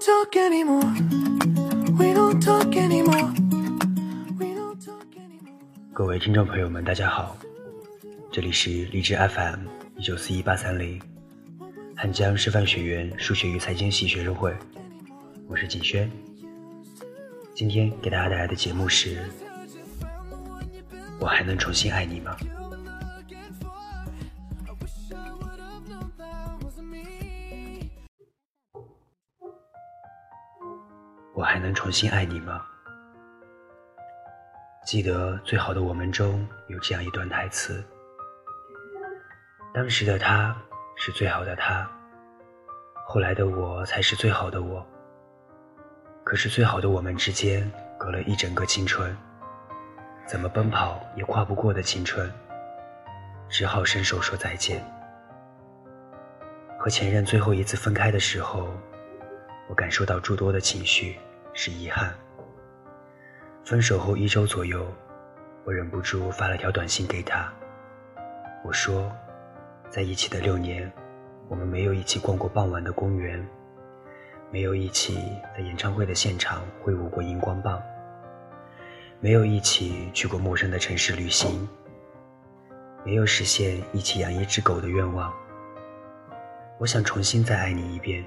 talk anymore. We don't talk anymore. We don't talk anymore. 各位听众朋友们大家好。这里是荔枝 fm 一九四一八三零汉江师范学院数学与财经系学生会。我是景轩。今天给大家带来的节目是我还能重新爱你吗？我还能重新爱你吗？记得《最好的我们》中有这样一段台词：当时的他是最好的他，后来的我才是最好的我。可是最好的我们之间隔了一整个青春，怎么奔跑也跨不过的青春，只好伸手说再见。和前任最后一次分开的时候，我感受到诸多的情绪，是遗憾。分手后一周左右，我忍不住发了条短信给他，我说，在一起的六年，我们没有一起逛过傍晚的公园，没有一起在演唱会的现场挥舞过荧光棒，没有一起去过陌生的城市旅行，没有实现一起养一只狗的愿望。我想重新再爱你一遍，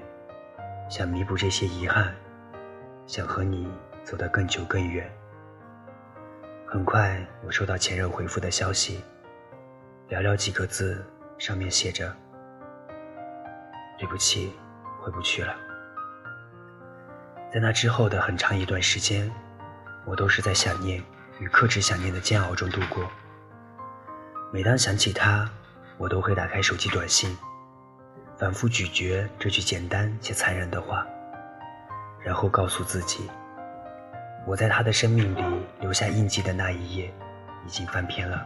想弥补这些遗憾，想和你走得更久更远。很快，我收到前任回复的消息，寥寥几个字，上面写着：“对不起，回不去了。”在那之后的很长一段时间，我都是在想念与克制想念的煎熬中度过。每当想起他，我都会打开手机短信。反复咀嚼这句简单且残忍的话，然后告诉自己，我在他的生命里留下印记的那一页已经翻篇了。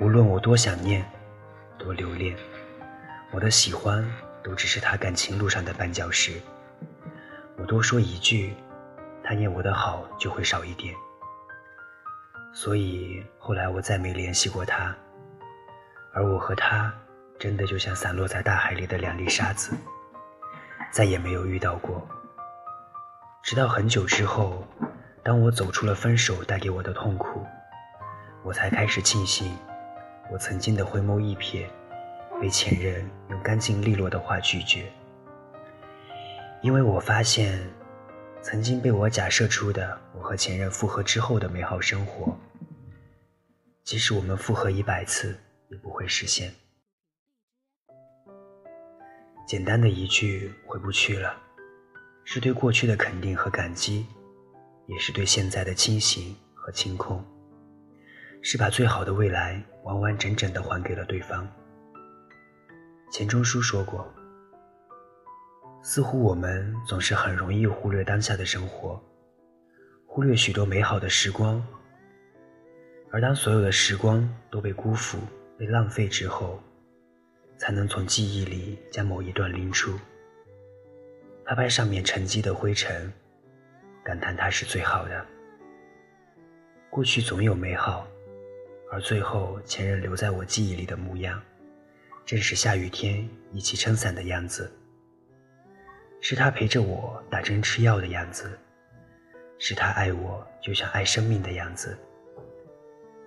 无论我多想念，多留恋，我的喜欢都只是他感情路上的绊脚石。我多说一句，他念我的好就会少一点。所以后来我再没联系过他，而我和他。真的就像散落在大海里的两粒沙子，再也没有遇到过。直到很久之后，当我走出了分手带给我的痛苦，我才开始庆幸，我曾经的回眸一瞥，被前任用干净利落的话拒绝。因为我发现，曾经被我假设出的我和前任复合之后的美好生活，即使我们复合一百次，也不会实现。简单的一句“回不去了”，是对过去的肯定和感激，也是对现在的清醒和清空，是把最好的未来完完整整的还给了对方。钱钟书说过：“似乎我们总是很容易忽略当下的生活，忽略许多美好的时光，而当所有的时光都被辜负、被浪费之后。”才能从记忆里将某一段拎出，拍拍上面沉积的灰尘，感叹它是最好的。过去总有美好，而最后前任留在我记忆里的模样，正是下雨天一起撑伞的样子，是他陪着我打针吃药的样子，是他爱我就像爱生命的样子。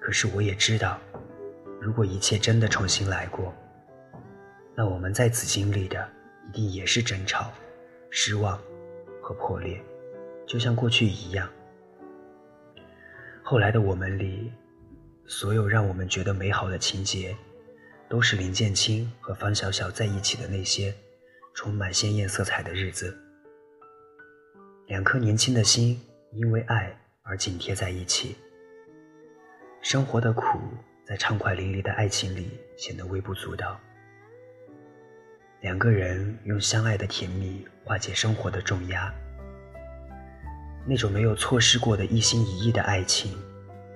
可是我也知道，如果一切真的重新来过。那我们在此经历的，一定也是争吵、失望和破裂，就像过去一样。后来的我们里，所有让我们觉得美好的情节，都是林建清和方小小在一起的那些充满鲜艳色彩的日子。两颗年轻的心因为爱而紧贴在一起，生活的苦在畅快淋漓的爱情里显得微不足道。两个人用相爱的甜蜜化解生活的重压，那种没有错失过的一心一意的爱情，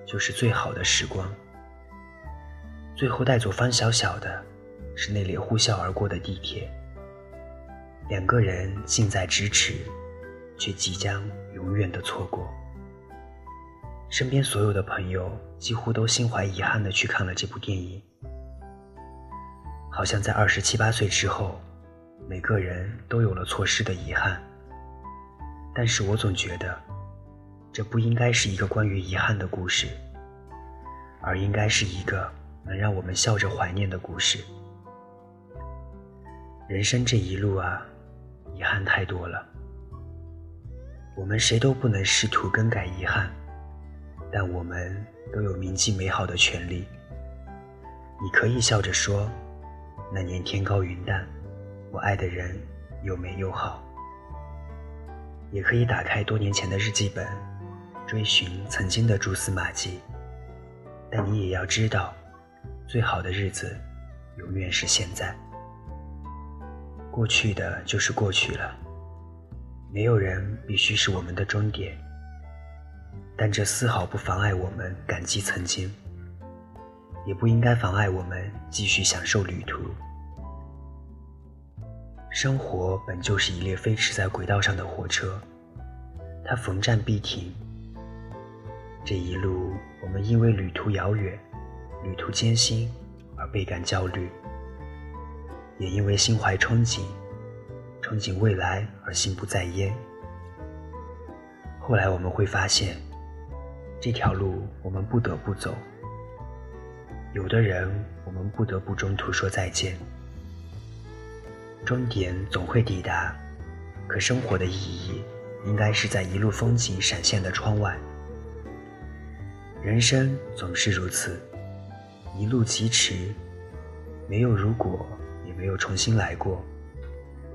就是最好的时光。最后带走方小小的，是那列呼啸而过的地铁。两个人近在咫尺，却即将永远的错过。身边所有的朋友几乎都心怀遗憾的去看了这部电影。好像在二十七八岁之后，每个人都有了错失的遗憾，但是我总觉得，这不应该是一个关于遗憾的故事，而应该是一个能让我们笑着怀念的故事。人生这一路啊，遗憾太多了，我们谁都不能试图更改遗憾，但我们都有铭记美好的权利。你可以笑着说：“那年天高云淡，我爱的人又美又好。”也可以打开多年前的日记本，追寻曾经的蛛丝马迹。但你也要知道，最好的日子永远是现在。过去的就是过去了，没有人必须是我们的终点。但这丝毫不妨碍我们感激曾经，也不应该妨碍我们继续享受旅途。生活本就是一列飞驰在轨道上的火车，它逢站必停。这一路，我们因为旅途遥远、旅途艰辛而倍感焦虑，也因为心怀憧憬、憧憬未来而心不在焉。后来我们会发现，这条路我们不得不走，有的人我们不得不中途说再见。终点总会抵达，可生活的意义应该是在一路风景闪现的窗外。人生总是如此，一路疾驰，没有如果，也没有重新来过。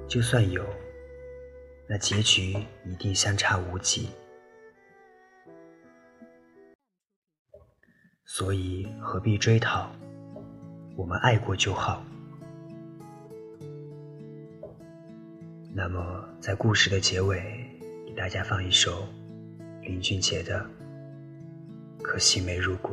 就算有，那结局一定相差无几。所以何必追讨？我们爱过就好。那么，在故事的结尾，给大家放一首林俊杰的《可惜没如果》。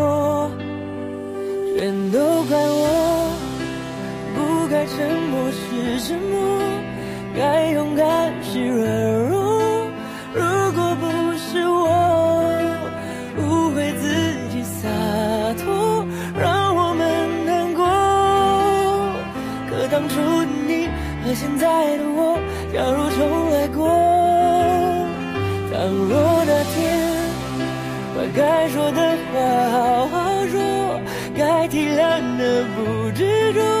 怪我，不该沉默是沉默，该勇敢是软弱。执着。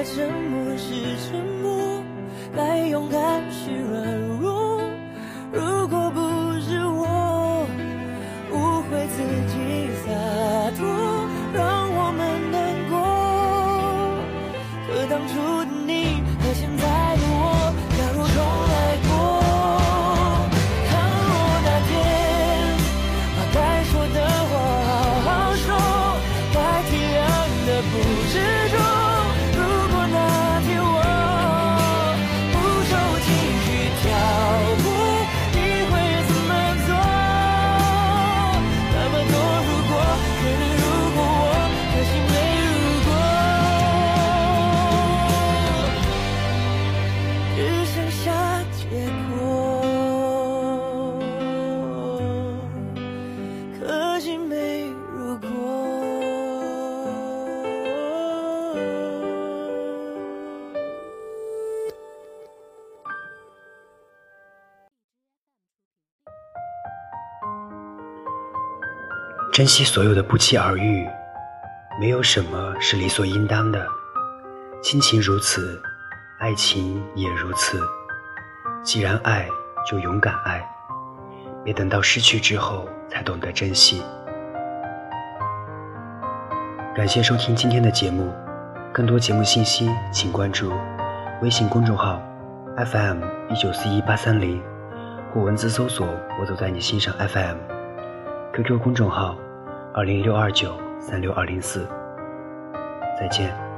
该沉默时沉默，该勇敢时软弱。如果珍惜所有的不期而遇，没有什么是理所应当的。亲情如此，爱情也如此。既然爱，就勇敢爱，别等到失去之后才懂得珍惜。感谢收听今天的节目，更多节目信息请关注微信公众号 FM 一九四一八三零，或文字搜索“我走在你心上 FM”。QQ 公众号二零六二九三六二零四，再见。